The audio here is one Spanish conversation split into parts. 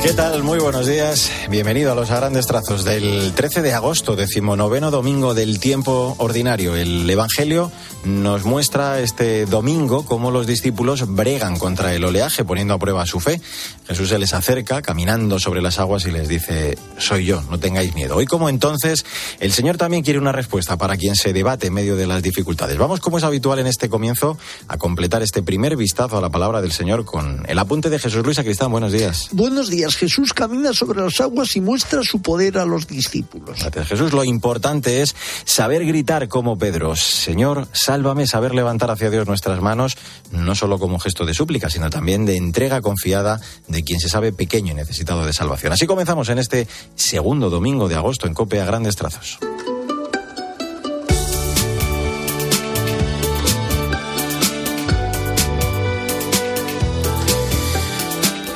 ¿Qué tal? Muy buenos días. Bienvenido a los grandes trazos del 13 de agosto, decimonoveno domingo del tiempo ordinario. El Evangelio nos muestra este domingo cómo los discípulos bregan contra el oleaje, poniendo a prueba su fe. Jesús se les acerca caminando sobre las aguas y les dice, soy yo, no tengáis miedo. Hoy como entonces, el Señor también quiere una respuesta para quien se debate en medio de las dificultades. Vamos, como es habitual en este comienzo, a completar este primer vistazo a la palabra del Señor con el apunte de Jesús Luis Sacristán. Buenos días. Buenos días. Jesús camina sobre las aguas y muestra su poder a los discípulos. Gracias, Jesús. Lo importante es saber gritar como Pedro, Señor, sálvame, saber levantar hacia Dios nuestras manos, no solo como gesto de súplica, sino también de entrega confiada de quien se sabe pequeño y necesitado de salvación. Así comenzamos en este segundo domingo de agosto en Cope a grandes trazos.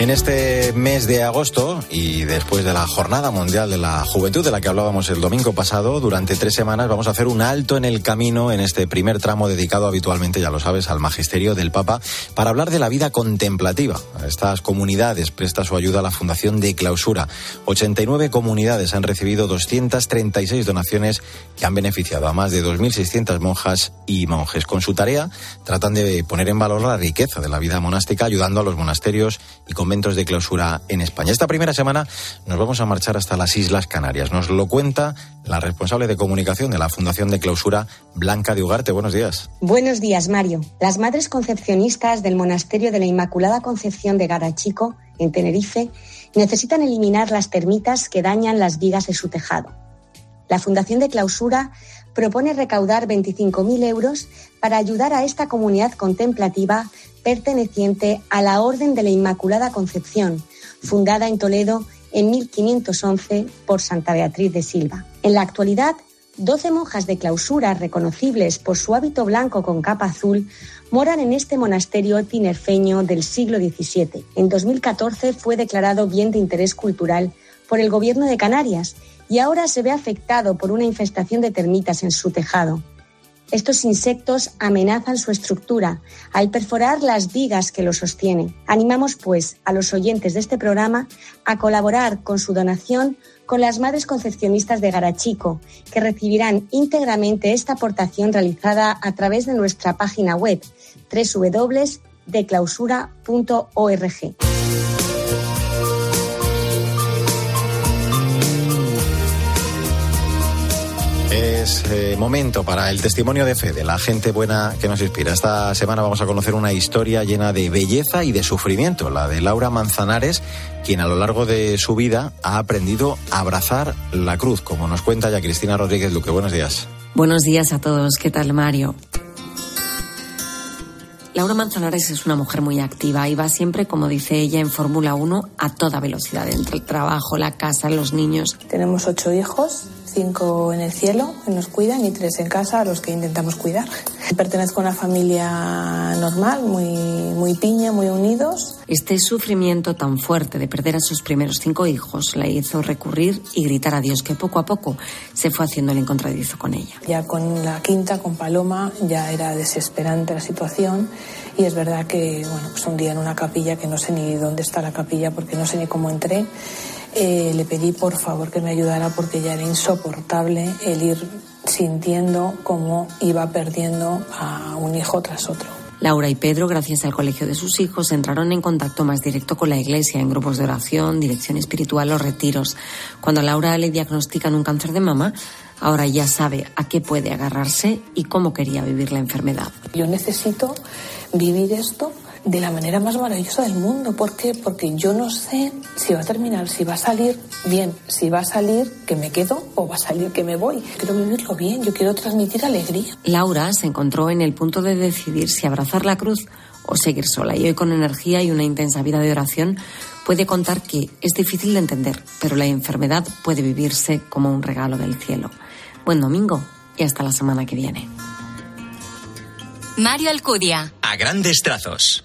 En este mes de agosto y después de la Jornada Mundial de la Juventud de la que hablábamos el domingo pasado, durante tres semanas vamos a hacer un alto en el camino en este primer tramo dedicado habitualmente, ya lo sabes, al magisterio del Papa para hablar de la vida contemplativa. A estas comunidades presta su ayuda a la Fundación de Clausura. 89 comunidades han recibido 236 donaciones que han beneficiado a más de 2.600 monjas y monjes. Con su tarea tratan de poner en valor la riqueza de la vida monástica ayudando a los monasterios y de clausura en España. Esta primera semana nos vamos a marchar hasta las Islas Canarias. Nos lo cuenta la responsable de comunicación de la Fundación de Clausura, Blanca de Ugarte. Buenos días. Buenos días, Mario. Las madres concepcionistas del Monasterio de la Inmaculada Concepción de Garachico, en Tenerife, necesitan eliminar las termitas que dañan las vigas de su tejado. La Fundación de Clausura propone recaudar 25.000 euros para ayudar a esta comunidad contemplativa perteneciente a la Orden de la Inmaculada Concepción, fundada en Toledo en 1511 por Santa Beatriz de Silva. En la actualidad, 12 monjas de clausura reconocibles por su hábito blanco con capa azul moran en este monasterio tinerfeño del siglo XVII. En 2014 fue declarado bien de interés cultural por el Gobierno de Canarias y ahora se ve afectado por una infestación de termitas en su tejado. Estos insectos amenazan su estructura al perforar las vigas que lo sostienen. Animamos, pues, a los oyentes de este programa a colaborar con su donación con las Madres Concepcionistas de Garachico, que recibirán íntegramente esta aportación realizada a través de nuestra página web www.declausura.org. Es eh, momento para el testimonio de fe de la gente buena que nos inspira. Esta semana vamos a conocer una historia llena de belleza y de sufrimiento, la de Laura Manzanares, quien a lo largo de su vida ha aprendido a abrazar la cruz, como nos cuenta ya Cristina Rodríguez Luque. Buenos días. Buenos días a todos. ¿Qué tal, Mario? Laura Manzanares es una mujer muy activa y va siempre, como dice ella, en Fórmula 1 a toda velocidad, entre el trabajo, la casa, los niños. Tenemos ocho hijos cinco en el cielo que nos cuidan y tres en casa a los que intentamos cuidar. Pertenezco a una familia normal, muy, muy piña, muy unidos. Este sufrimiento tan fuerte de perder a sus primeros cinco hijos la hizo recurrir y gritar a Dios que poco a poco se fue haciendo el encontradizo con ella. Ya con la quinta, con Paloma, ya era desesperante la situación y es verdad que, bueno, pues un día en una capilla que no sé ni dónde está la capilla porque no sé ni cómo entré, eh, le pedí por favor que me ayudara porque ya era insoportable el ir sintiendo cómo iba perdiendo a un hijo tras otro. Laura y Pedro, gracias al colegio de sus hijos, entraron en contacto más directo con la iglesia en grupos de oración, dirección espiritual o retiros. Cuando a Laura le diagnostican un cáncer de mama, ahora ya sabe a qué puede agarrarse y cómo quería vivir la enfermedad. Yo necesito vivir esto de la manera más maravillosa del mundo. ¿Por qué? Porque yo no sé si va a terminar, si va a salir bien, si va a salir que me quedo o va a salir que me voy. Quiero vivirlo bien, yo quiero transmitir alegría. Laura se encontró en el punto de decidir si abrazar la cruz o seguir sola. Y hoy con energía y una intensa vida de oración puede contar que es difícil de entender, pero la enfermedad puede vivirse como un regalo del cielo. Buen domingo y hasta la semana que viene. Mario Alcudia. A grandes trazos.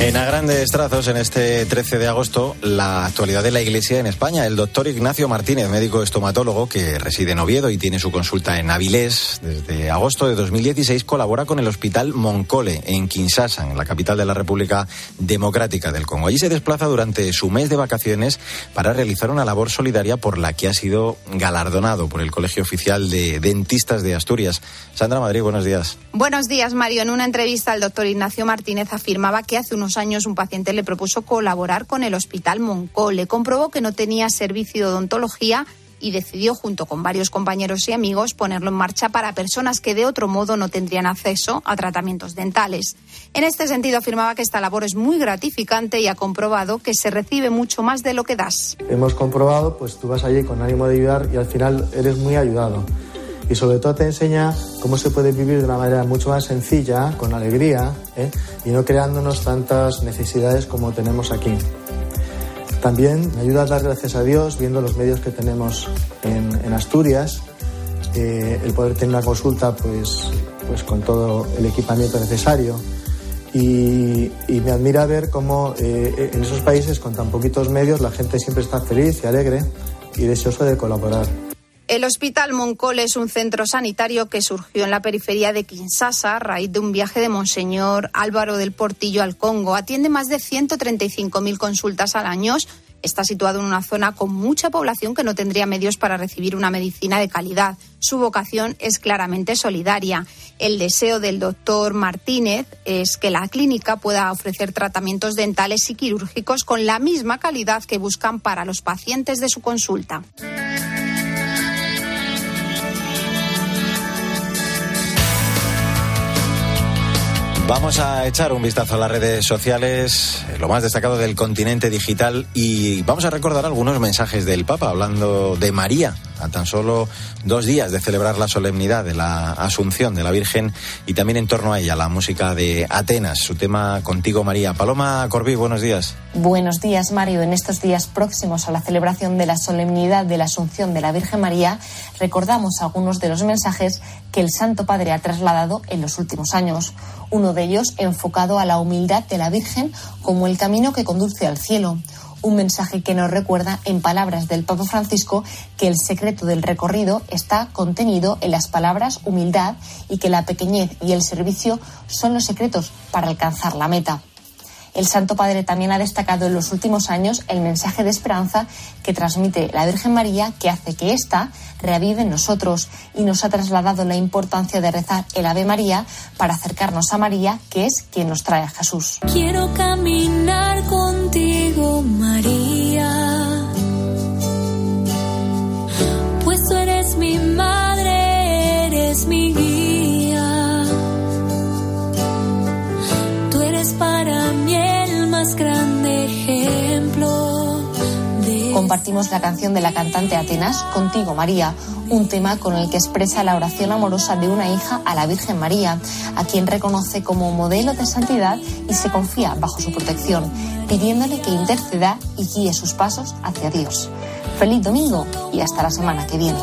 En a grandes trazos, en este 13 de agosto, la actualidad de la Iglesia en España. El doctor Ignacio Martínez, médico estomatólogo que reside en Oviedo y tiene su consulta en Avilés, desde agosto de 2016 colabora con el Hospital Moncole en Kinshasa, en la capital de la República Democrática del Congo. Allí se desplaza durante su mes de vacaciones para realizar una labor solidaria por la que ha sido galardonado por el Colegio Oficial de Dentistas de Asturias. Sandra Madrid, buenos días. Buenos días, Mario. En una entrevista, el doctor Ignacio Martínez afirmaba que hace unos años un paciente le propuso colaborar con el Hospital Moncole. Comprobó que no tenía servicio de odontología y decidió, junto con varios compañeros y amigos, ponerlo en marcha para personas que de otro modo no tendrían acceso a tratamientos dentales. En este sentido, afirmaba que esta labor es muy gratificante y ha comprobado que se recibe mucho más de lo que das. Hemos comprobado, pues tú vas allí con ánimo de ayudar y al final eres muy ayudado y sobre todo te enseña cómo se puede vivir de una manera mucho más sencilla, con alegría ¿eh? y no creándonos tantas necesidades como tenemos aquí. También me ayuda a dar gracias a Dios viendo los medios que tenemos en, Asturias, eh, el poder tener una consulta pues, pues con todo el equipamiento necesario. Y, me admira ver cómo eh, en esos países con tan poquitos medios la gente siempre está feliz y alegre y deseoso de colaborar. El Hospital Moncol es un centro sanitario que surgió en la periferia de Kinshasa a raíz de un viaje de Monseñor Álvaro del Portillo al Congo. Atiende más de 135.000 consultas al año. Está situado en una zona con mucha población que no tendría medios para recibir una medicina de calidad. Su vocación es claramente solidaria. El deseo del doctor Martínez es que la clínica pueda ofrecer tratamientos dentales y quirúrgicos con la misma calidad que buscan para los pacientes de su consulta. Vamos a echar un vistazo a las redes sociales, lo más destacado del continente digital y vamos a recordar algunos mensajes del Papa hablando de María, a tan solo dos días de celebrar la solemnidad de la Asunción de la Virgen y también en torno a ella la música de Atenas, su tema Contigo María. Paloma Corbí, buenos días. Buenos días, Mario. En estos días próximos a la celebración de la solemnidad de la Asunción de la Virgen María, recordamos algunos de los mensajes que el Santo Padre ha trasladado en los últimos años. Uno de ellos enfocado a la humildad de la Virgen como el camino que conduce al cielo un mensaje que nos recuerda, en palabras del Papa Francisco, que el secreto del recorrido está contenido en las palabras humildad y que la pequeñez y el servicio son los secretos para alcanzar la meta. El Santo Padre también ha destacado en los últimos años el mensaje de esperanza que transmite la Virgen María, que hace que ésta reavive en nosotros y nos ha trasladado la importancia de rezar el Ave María para acercarnos a María, que es quien nos trae a Jesús. Quiero caminar contigo, Compartimos la canción de la cantante Atenas, Contigo María, un tema con el que expresa la oración amorosa de una hija a la Virgen María, a quien reconoce como modelo de santidad y se confía bajo su protección, pidiéndole que interceda y guíe sus pasos hacia Dios. Feliz domingo y hasta la semana que viene.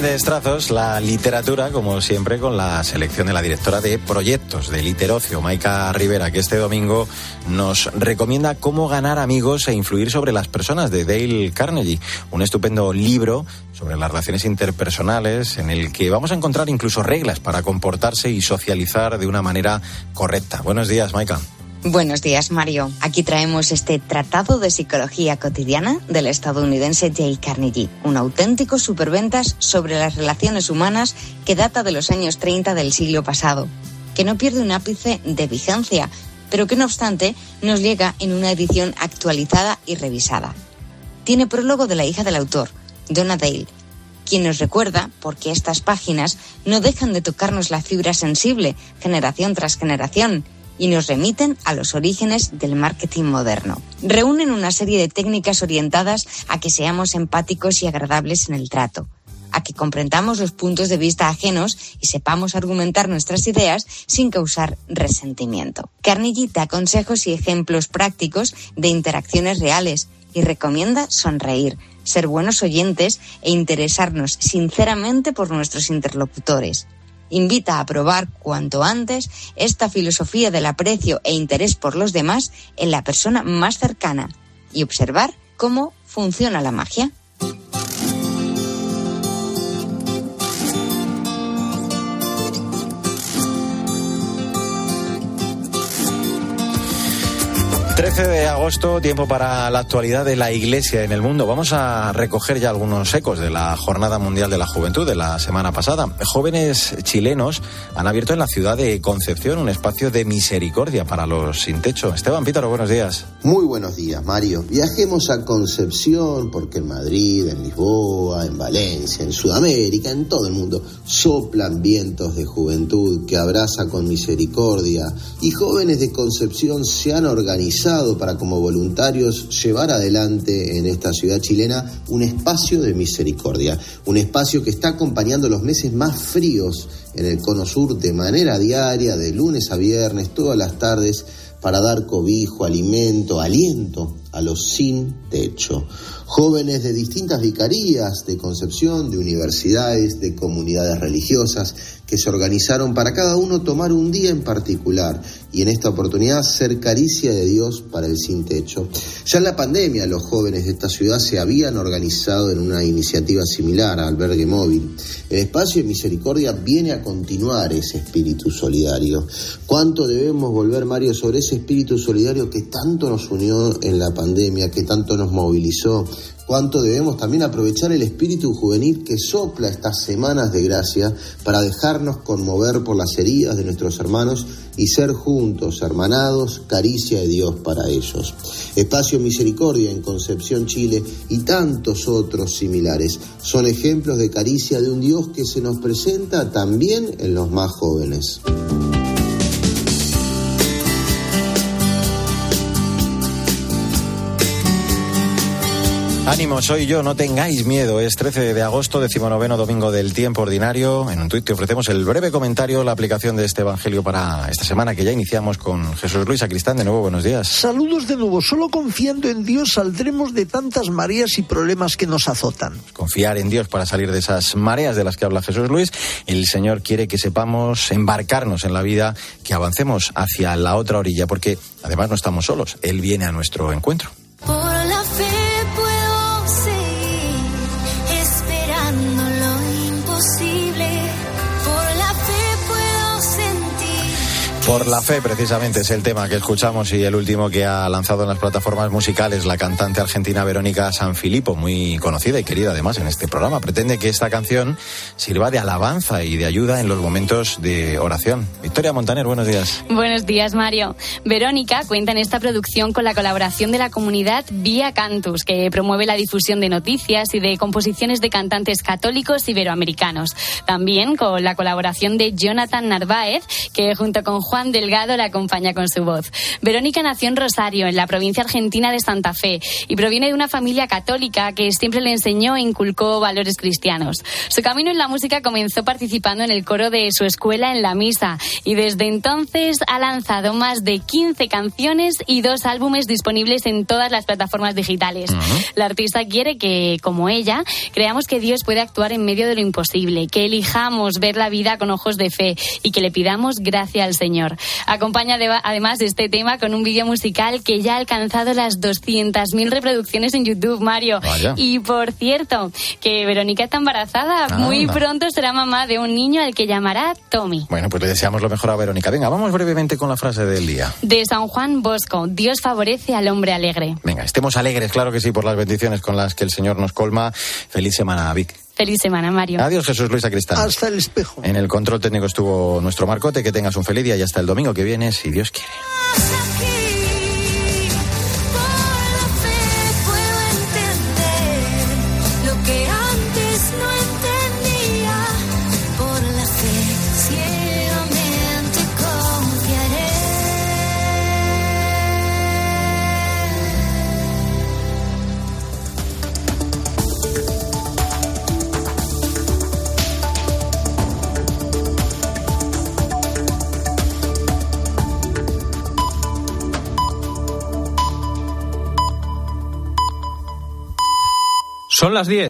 Grandes trazos, la literatura, como siempre, con la selección de la directora de proyectos de Literocio, Maika Rivera, que este domingo nos recomienda cómo ganar amigos e influir sobre las personas de Dale Carnegie. Un estupendo libro sobre las relaciones interpersonales en el que vamos a encontrar incluso reglas para comportarse y socializar de una manera correcta. Buenos días, Maika. Buenos días, Mario. Aquí traemos este Tratado de Psicología Cotidiana del estadounidense Jay Carnegie, un auténtico superventas sobre las relaciones humanas que data de los años 30 del siglo pasado, que no pierde un ápice de vigencia, pero que no obstante nos llega en una edición actualizada y revisada. Tiene prólogo de la hija del autor, Donna Dale, quien nos recuerda porque estas páginas no dejan de tocarnos la fibra sensible generación tras generación y nos remiten a los orígenes del marketing moderno. Reúnen una serie de técnicas orientadas a que seamos empáticos y agradables en el trato, a que comprendamos los puntos de vista ajenos y sepamos argumentar nuestras ideas sin causar resentimiento. Carnegie da consejos y ejemplos prácticos de interacciones reales y recomienda sonreír, ser buenos oyentes e interesarnos sinceramente por nuestros interlocutores. Invita a probar cuanto antes esta filosofía del aprecio e interés por los demás en la persona más cercana y observar cómo funciona la magia. 13 de agosto, tiempo para la actualidad de la Iglesia en el mundo. Vamos a recoger ya algunos ecos de la Jornada Mundial de la Juventud de la semana pasada. Jóvenes chilenos han abierto en la ciudad de Concepción un espacio de misericordia para los sin techo. Esteban Pítaro, buenos días. Muy buenos días, Mario. Viajemos a Concepción porque en Madrid, en Lisboa, en Valencia, en Sudamérica, en todo el mundo, soplan vientos de juventud que abraza con misericordia y jóvenes de Concepción se han organizado para como voluntarios llevar adelante en esta ciudad chilena un espacio de misericordia, un espacio que está acompañando los meses más fríos en el cono sur de manera diaria, de lunes a viernes, todas las tardes, para dar cobijo, alimento, aliento a los sin techo. Jóvenes de distintas vicarías de Concepción, de universidades, de comunidades religiosas, que se organizaron para cada uno tomar un día en particular y en esta oportunidad ser caricia de Dios para el sin techo. Ya en la pandemia los jóvenes de esta ciudad se habían organizado en una iniciativa similar, albergue móvil. El espacio de misericordia viene a continuar ese espíritu solidario. ¿Cuánto debemos volver, Mario, sobre ese espíritu solidario que tanto nos unió en la pandemia, que tanto nos movilizó? cuánto debemos también aprovechar el espíritu juvenil que sopla estas semanas de gracia para dejarnos conmover por las heridas de nuestros hermanos y ser juntos, hermanados, caricia de Dios para ellos. Espacio Misericordia en Concepción, Chile y tantos otros similares son ejemplos de caricia de un Dios que se nos presenta también en los más jóvenes. Ánimo, soy yo, no tengáis miedo. Es 13 de agosto, decimonoveno domingo del tiempo ordinario. En un tuit te ofrecemos el breve comentario, la aplicación de este evangelio para esta semana que ya iniciamos con Jesús Luis Acristán. De nuevo, buenos días. Saludos de nuevo. Solo confiando en Dios saldremos de tantas mareas y problemas que nos azotan. Confiar en Dios para salir de esas mareas de las que habla Jesús Luis. El Señor quiere que sepamos embarcarnos en la vida, que avancemos hacia la otra orilla, porque además no estamos solos. Él viene a nuestro encuentro. Por la fe, precisamente, es el tema que escuchamos y el último que ha lanzado en las plataformas musicales la cantante argentina Verónica Sanfilippo, muy conocida y querida además en este programa. Pretende que esta canción sirva de alabanza y de ayuda en los momentos de oración. Victoria Montaner, buenos días. Buenos días, Mario. Verónica cuenta en esta producción con la colaboración de la comunidad Vía Cantus, que promueve la difusión de noticias y de composiciones de cantantes católicos iberoamericanos. También con la colaboración de Jonathan Narváez, que junto con Juan Delgado la acompaña con su voz. Verónica nació en Rosario, en la provincia argentina de Santa Fe, y proviene de una familia católica que siempre le enseñó e inculcó valores cristianos. Su camino en la música comenzó participando en el coro de su escuela en la misa, y desde entonces ha lanzado más de 15 canciones y dos álbumes disponibles en todas las plataformas digitales. La artista quiere que, como ella, creamos que Dios puede actuar en medio de lo imposible, que elijamos ver la vida con ojos de fe y que le pidamos gracia al Señor. Acompaña de- además de este tema con un vídeo musical que ya ha alcanzado las 200.000 reproducciones en YouTube, Mario. Vaya. Y por cierto, que Verónica está embarazada. Muy Anda. pronto será mamá de un niño al que llamará Tommy. Bueno, pues le deseamos lo mejor a Verónica. Venga, vamos brevemente con la frase del día. De San Juan Bosco, Dios favorece al hombre alegre. Venga, estemos alegres, claro que sí, por las bendiciones con las que el Señor nos colma. Feliz semana, Vic. Feliz semana, Mario. Adiós, Jesús Luis Acristán. Hasta el espejo. En el control técnico estuvo nuestro Marcote. Que tengas un feliz día y hasta el domingo que viene, si Dios quiere. Las 10.